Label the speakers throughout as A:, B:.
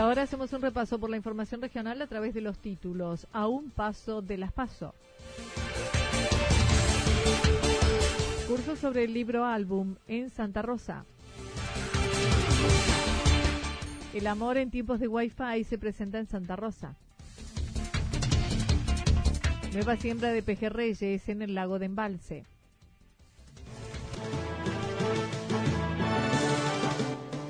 A: Ahora hacemos un repaso por la información regional a través de los títulos. A un paso de las paso. Curso sobre el libro álbum en Santa Rosa. El amor en tiempos de Wi-Fi se presenta en Santa Rosa. Nueva siembra de pejerreyes en el lago de Embalse.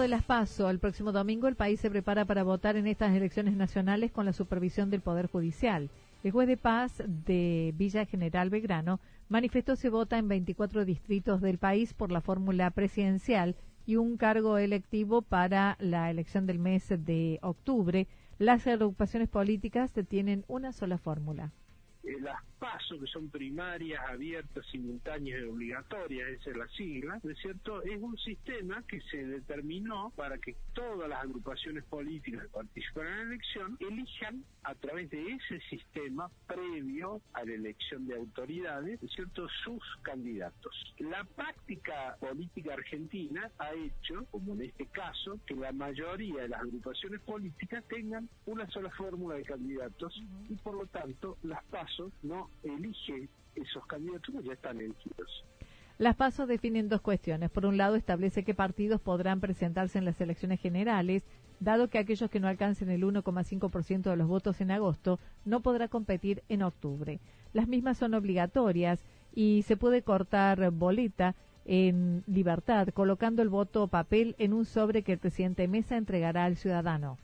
A: De las PASO, el próximo domingo el país se prepara para votar en estas elecciones nacionales con la supervisión del Poder Judicial. El juez de paz de Villa General Belgrano manifestó se vota en 24 distritos del país por la fórmula presidencial y un cargo electivo para la elección del mes de octubre. Las agrupaciones políticas tienen una sola fórmula.
B: Pasos que son primarias, abiertas, simultáneas y obligatorias, esa es la sigla, ¿no es cierto? Es un sistema que se determinó para que todas las agrupaciones políticas que participan en la elección elijan a través de ese sistema previo a la elección de autoridades, ¿no es cierto?, sus candidatos. La práctica política argentina ha hecho, como en este caso, que la mayoría de las agrupaciones políticas tengan una sola fórmula de candidatos y por lo tanto las pasos no elige esos candidatos ya están elegidos.
A: Las pasos definen dos cuestiones. Por un lado, establece qué partidos podrán presentarse en las elecciones generales, dado que aquellos que no alcancen el 1,5% de los votos en agosto no podrá competir en octubre. Las mismas son obligatorias y se puede cortar boleta en libertad, colocando el voto papel en un sobre que el presidente Mesa entregará al ciudadano.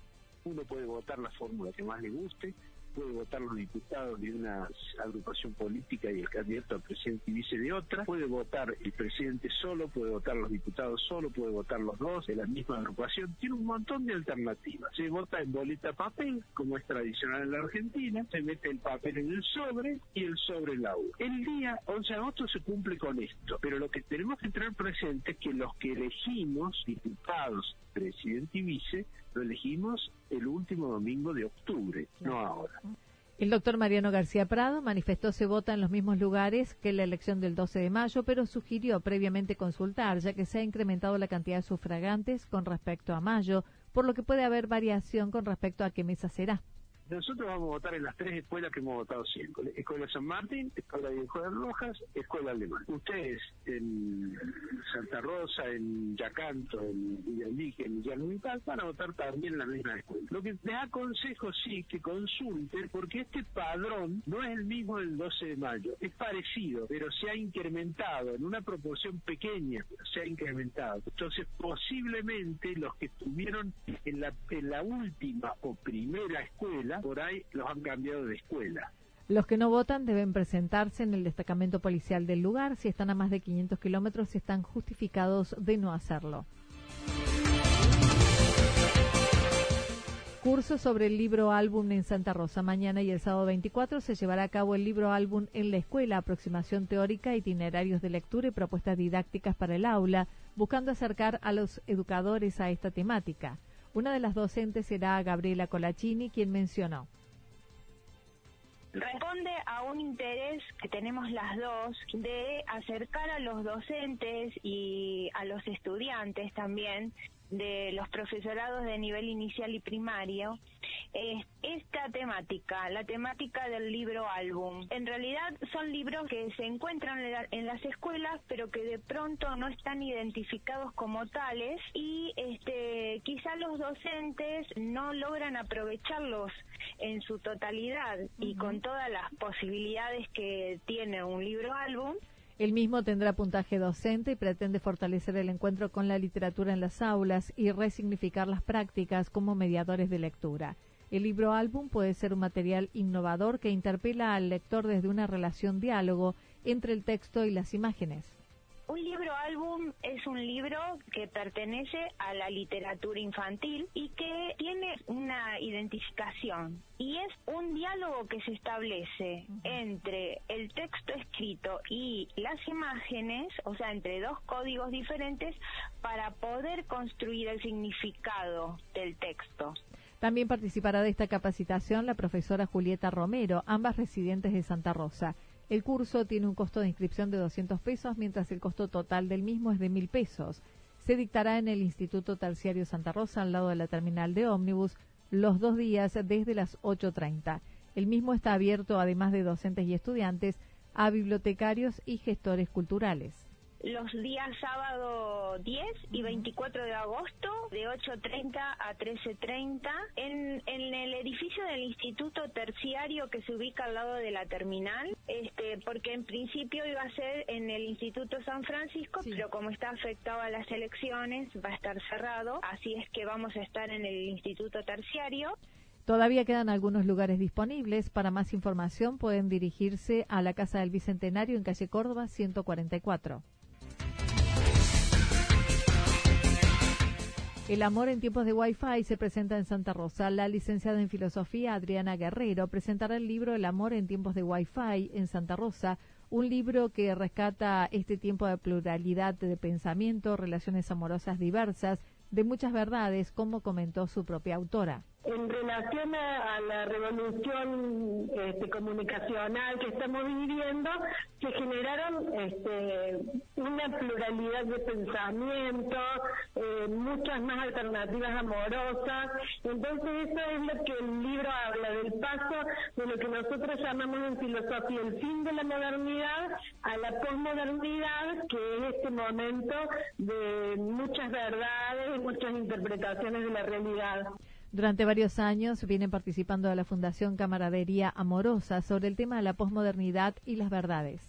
B: Uno puede votar la fórmula que más le guste, puede votar los diputados de una agrupación política y el candidato a presidente y vice de otra, puede votar el presidente solo, puede votar los diputados solo, puede votar los dos de la misma agrupación, tiene un montón de alternativas. Se vota en boleta papel, como es tradicional en la Argentina, se mete el papel en el sobre y el sobre en la U. El día 11 de agosto se cumple con esto, pero lo que tenemos que tener presente es que los que elegimos diputados, presidente y vice, lo elegimos el último domingo de octubre, no ahora.
A: El doctor Mariano García Prado manifestó se vota en los mismos lugares que la elección del 12 de mayo, pero sugirió previamente consultar, ya que se ha incrementado la cantidad de sufragantes con respecto a mayo, por lo que puede haber variación con respecto a qué mesa será.
B: Nosotros vamos a votar en las tres escuelas que hemos votado siempre. Escuela San Martín, Escuela de Juan Rojas, Escuela Alemán. Ustedes en Santa Rosa, en Yacanto, en Villalique, en Villalunital, van a votar también en la misma escuela. Lo que les aconsejo sí que consulten, porque este padrón no es el mismo del 12 de mayo. Es parecido, pero se ha incrementado en una proporción pequeña, se ha incrementado. Entonces, posiblemente los que estuvieron en la, en la última o primera escuela por ahí los han cambiado de escuela.
A: Los que no votan deben presentarse en el destacamento policial del lugar. Si están a más de 500 kilómetros, están justificados de no hacerlo. Curso sobre el libro álbum en Santa Rosa. Mañana y el sábado 24 se llevará a cabo el libro álbum en la escuela, aproximación teórica, itinerarios de lectura y propuestas didácticas para el aula, buscando acercar a los educadores a esta temática. Una de las docentes será Gabriela Colacini, quien mencionó.
C: Responde a un interés que tenemos las dos de acercar a los docentes y a los estudiantes también de los profesorados de nivel inicial y primario esta temática, la temática del libro álbum. En realidad son libros que se encuentran en las escuelas, pero que de pronto no están identificados como tales y quizá los docentes no logran aprovecharlos en su totalidad y con todas las posibilidades que tiene un libro álbum
A: el mismo tendrá puntaje docente y pretende fortalecer el encuentro con la literatura en las aulas y resignificar las prácticas como mediadores de lectura. El libro álbum puede ser un material innovador que interpela al lector desde una relación diálogo entre el texto y las imágenes.
C: Un libro álbum es un libro que pertenece a la literatura infantil y que tiene una identificación y es un diálogo que se establece entre el texto escrito y las imágenes, o sea, entre dos códigos diferentes para poder construir el significado del texto.
A: También participará de esta capacitación la profesora Julieta Romero, ambas residentes de Santa Rosa. El curso tiene un costo de inscripción de 200 pesos, mientras el costo total del mismo es de 1.000 pesos. Se dictará en el Instituto Terciario Santa Rosa, al lado de la terminal de ómnibus, los dos días desde las 8.30. El mismo está abierto, además de docentes y estudiantes, a bibliotecarios y gestores culturales
C: los días sábado 10 y 24 de agosto de 8.30 a 13.30 en, en el edificio del Instituto Terciario que se ubica al lado de la terminal, este, porque en principio iba a ser en el Instituto San Francisco, pero como está afectado a las elecciones va a estar cerrado, así es que vamos a estar en el Instituto Terciario.
A: Todavía quedan algunos lugares disponibles. Para más información pueden dirigirse a la Casa del Bicentenario en calle Córdoba 144. El amor en tiempos de Wi-Fi se presenta en Santa Rosa. La licenciada en filosofía Adriana Guerrero presentará el libro El amor en tiempos de Wi-Fi en Santa Rosa, un libro que rescata este tiempo de pluralidad de pensamiento, relaciones amorosas diversas, de muchas verdades, como comentó su propia autora
D: en relación a, la revolución este, comunicacional que estamos viviendo, se generaron este, una pluralidad de pensamientos, eh, muchas más alternativas amorosas. Entonces eso es lo que el libro habla, del paso de lo que nosotros llamamos en filosofía el fin de la modernidad a la posmodernidad, que es este momento de muchas verdades, muchas interpretaciones de la realidad.
A: Durante varios años vienen participando de la Fundación Camaradería Amorosa sobre el tema de la posmodernidad y las verdades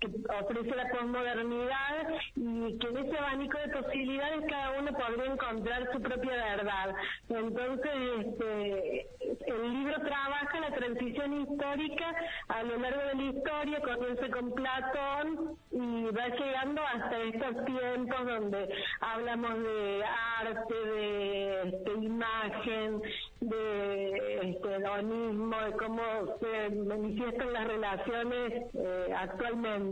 D: que ofrece la posmodernidad y que en ese abanico de posibilidades cada uno podría encontrar su propia verdad. Entonces, este, el libro trabaja la transición histórica a lo largo de la historia, comienza con Platón y va llegando hasta estos tiempos donde hablamos de arte, de, este, imagen, de este, de cómo se manifiestan las relaciones eh, actualmente.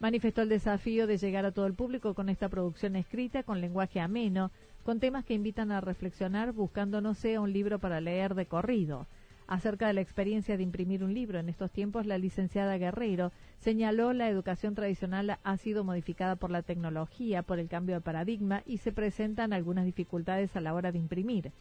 A: Manifestó el desafío de llegar a todo el público con esta producción escrita con lenguaje ameno, con temas que invitan a reflexionar buscando no sea un libro para leer de corrido. Acerca de la experiencia de imprimir un libro en estos tiempos, la licenciada Guerrero señaló la educación tradicional ha sido modificada por la tecnología, por el cambio de paradigma y se presentan algunas dificultades a la hora de imprimir.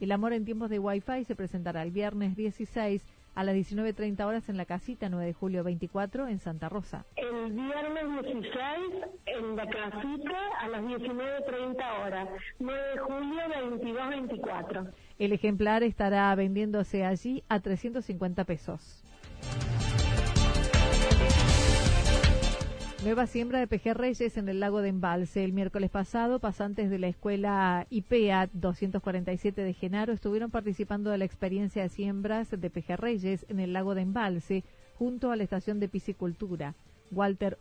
A: El amor en tiempos de Wi-Fi se presentará el viernes 16 a las 19.30 horas en la casita 9 de julio 24 en Santa Rosa.
D: El viernes 16 en la casita a las 19.30 horas, 9 de julio 22-24.
A: El ejemplar estará vendiéndose allí a 350 pesos. Nueva siembra de pejerreyes en el lago de Embalse. El miércoles pasado, pasantes de la escuela IPEA 247 de Genaro estuvieron participando de la experiencia de siembras de pejerreyes en el lago de Embalse junto a la estación de piscicultura. Walter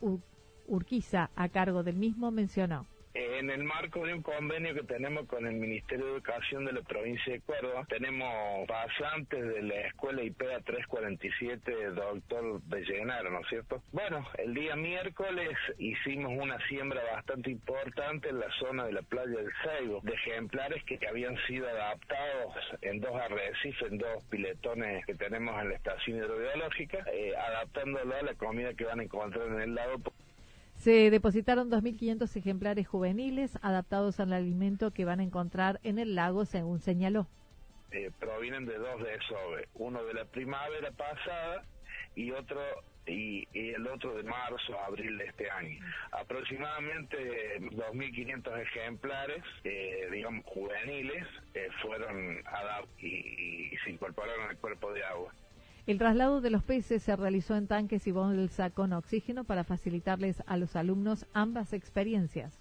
A: Urquiza, a cargo del mismo, mencionó.
E: En el marco de un convenio que tenemos con el Ministerio de Educación de la provincia de Córdoba, tenemos pasantes de la escuela IPEA 347, doctor Bellenaro, ¿no es cierto? Bueno, el día miércoles hicimos una siembra bastante importante en la zona de la playa del Seibo, de ejemplares que habían sido adaptados en dos arrecifes, en dos piletones que tenemos en la estación hidrobiológica, eh, adaptándolo a la comida que van a encontrar en el lago.
A: Se depositaron 2.500 ejemplares juveniles adaptados al alimento que van a encontrar en el lago, según señaló.
E: Eh, provienen de dos de esos, uno de la primavera pasada y otro y, el otro de marzo a abril de este año. Aproximadamente 2.500 ejemplares, eh, digamos, juveniles, eh, fueron y, y se incorporaron al cuerpo de agua.
A: El traslado de los peces se realizó en tanques y bolsa con oxígeno para facilitarles a los alumnos ambas experiencias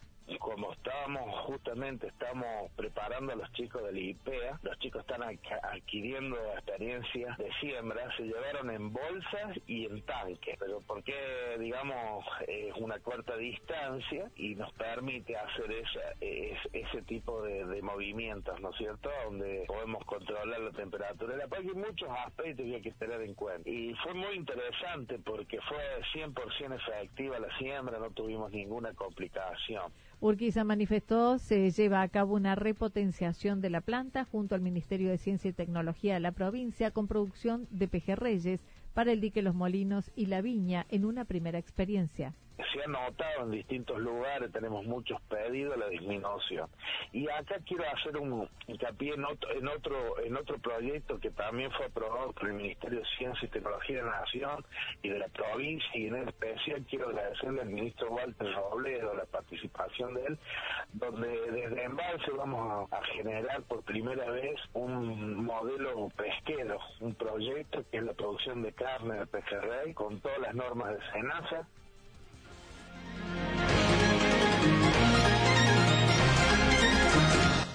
E: como estábamos justamente estamos preparando a los chicos del IPEA, los chicos están adquiriendo experiencias de siembra, se llevaron en bolsas y en tanques, pero porque digamos es una corta distancia y nos permite hacer ese, ese tipo de, movimientos, ¿no es cierto? Donde podemos controlar la temperatura. La hay muchos aspectos que hay que tener en cuenta. Y fue muy interesante porque fue 100% efectiva la siembra, no tuvimos ninguna complicación.
A: Urquiza manifestó se lleva a cabo una repotenciación de la planta junto al Ministerio de Ciencia y Tecnología de la provincia con producción de pejerreyes para el dique Los Molinos y la Viña en una primera experiencia
E: se ha notado en distintos lugares, tenemos muchos pedidos la disminución. Y acá quiero hacer un hincapié en otro, en otro, en otro proyecto que también fue aprobado por el Ministerio de Ciencia y Tecnología de la Nación y de la provincia, y en especial quiero agradecerle al ministro Walter Robledo la participación de él, donde desde Embalse vamos a, generar por primera vez un modelo pesquero, un proyecto que es la producción de carne de pejerrey con todas las normas de SENASA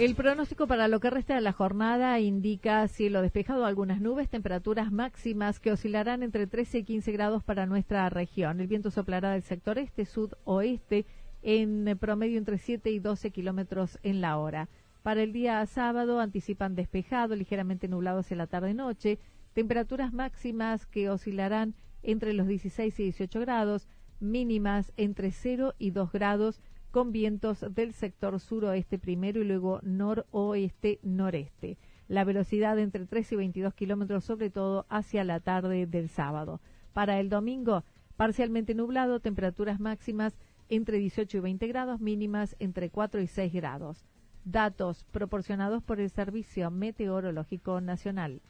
A: El pronóstico para lo que resta de la jornada indica cielo despejado, algunas nubes, temperaturas máximas que oscilarán entre 13 y 15 grados para nuestra región. El viento soplará del sector este, sud-oeste, en promedio entre 7 y 12 kilómetros en la hora. Para el día sábado anticipan despejado, ligeramente nublado hacia la tarde-noche, temperaturas máximas que oscilarán entre los 16 y 18 grados, mínimas entre 0 y 2 grados con vientos del sector suroeste primero y luego noroeste-noreste. La velocidad entre 3 y 22 kilómetros, sobre todo hacia la tarde del sábado. Para el domingo, parcialmente nublado, temperaturas máximas entre 18 y 20 grados, mínimas entre 4 y 6 grados. Datos proporcionados por el Servicio Meteorológico Nacional.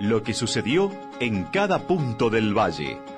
F: Lo que sucedió en cada punto del valle.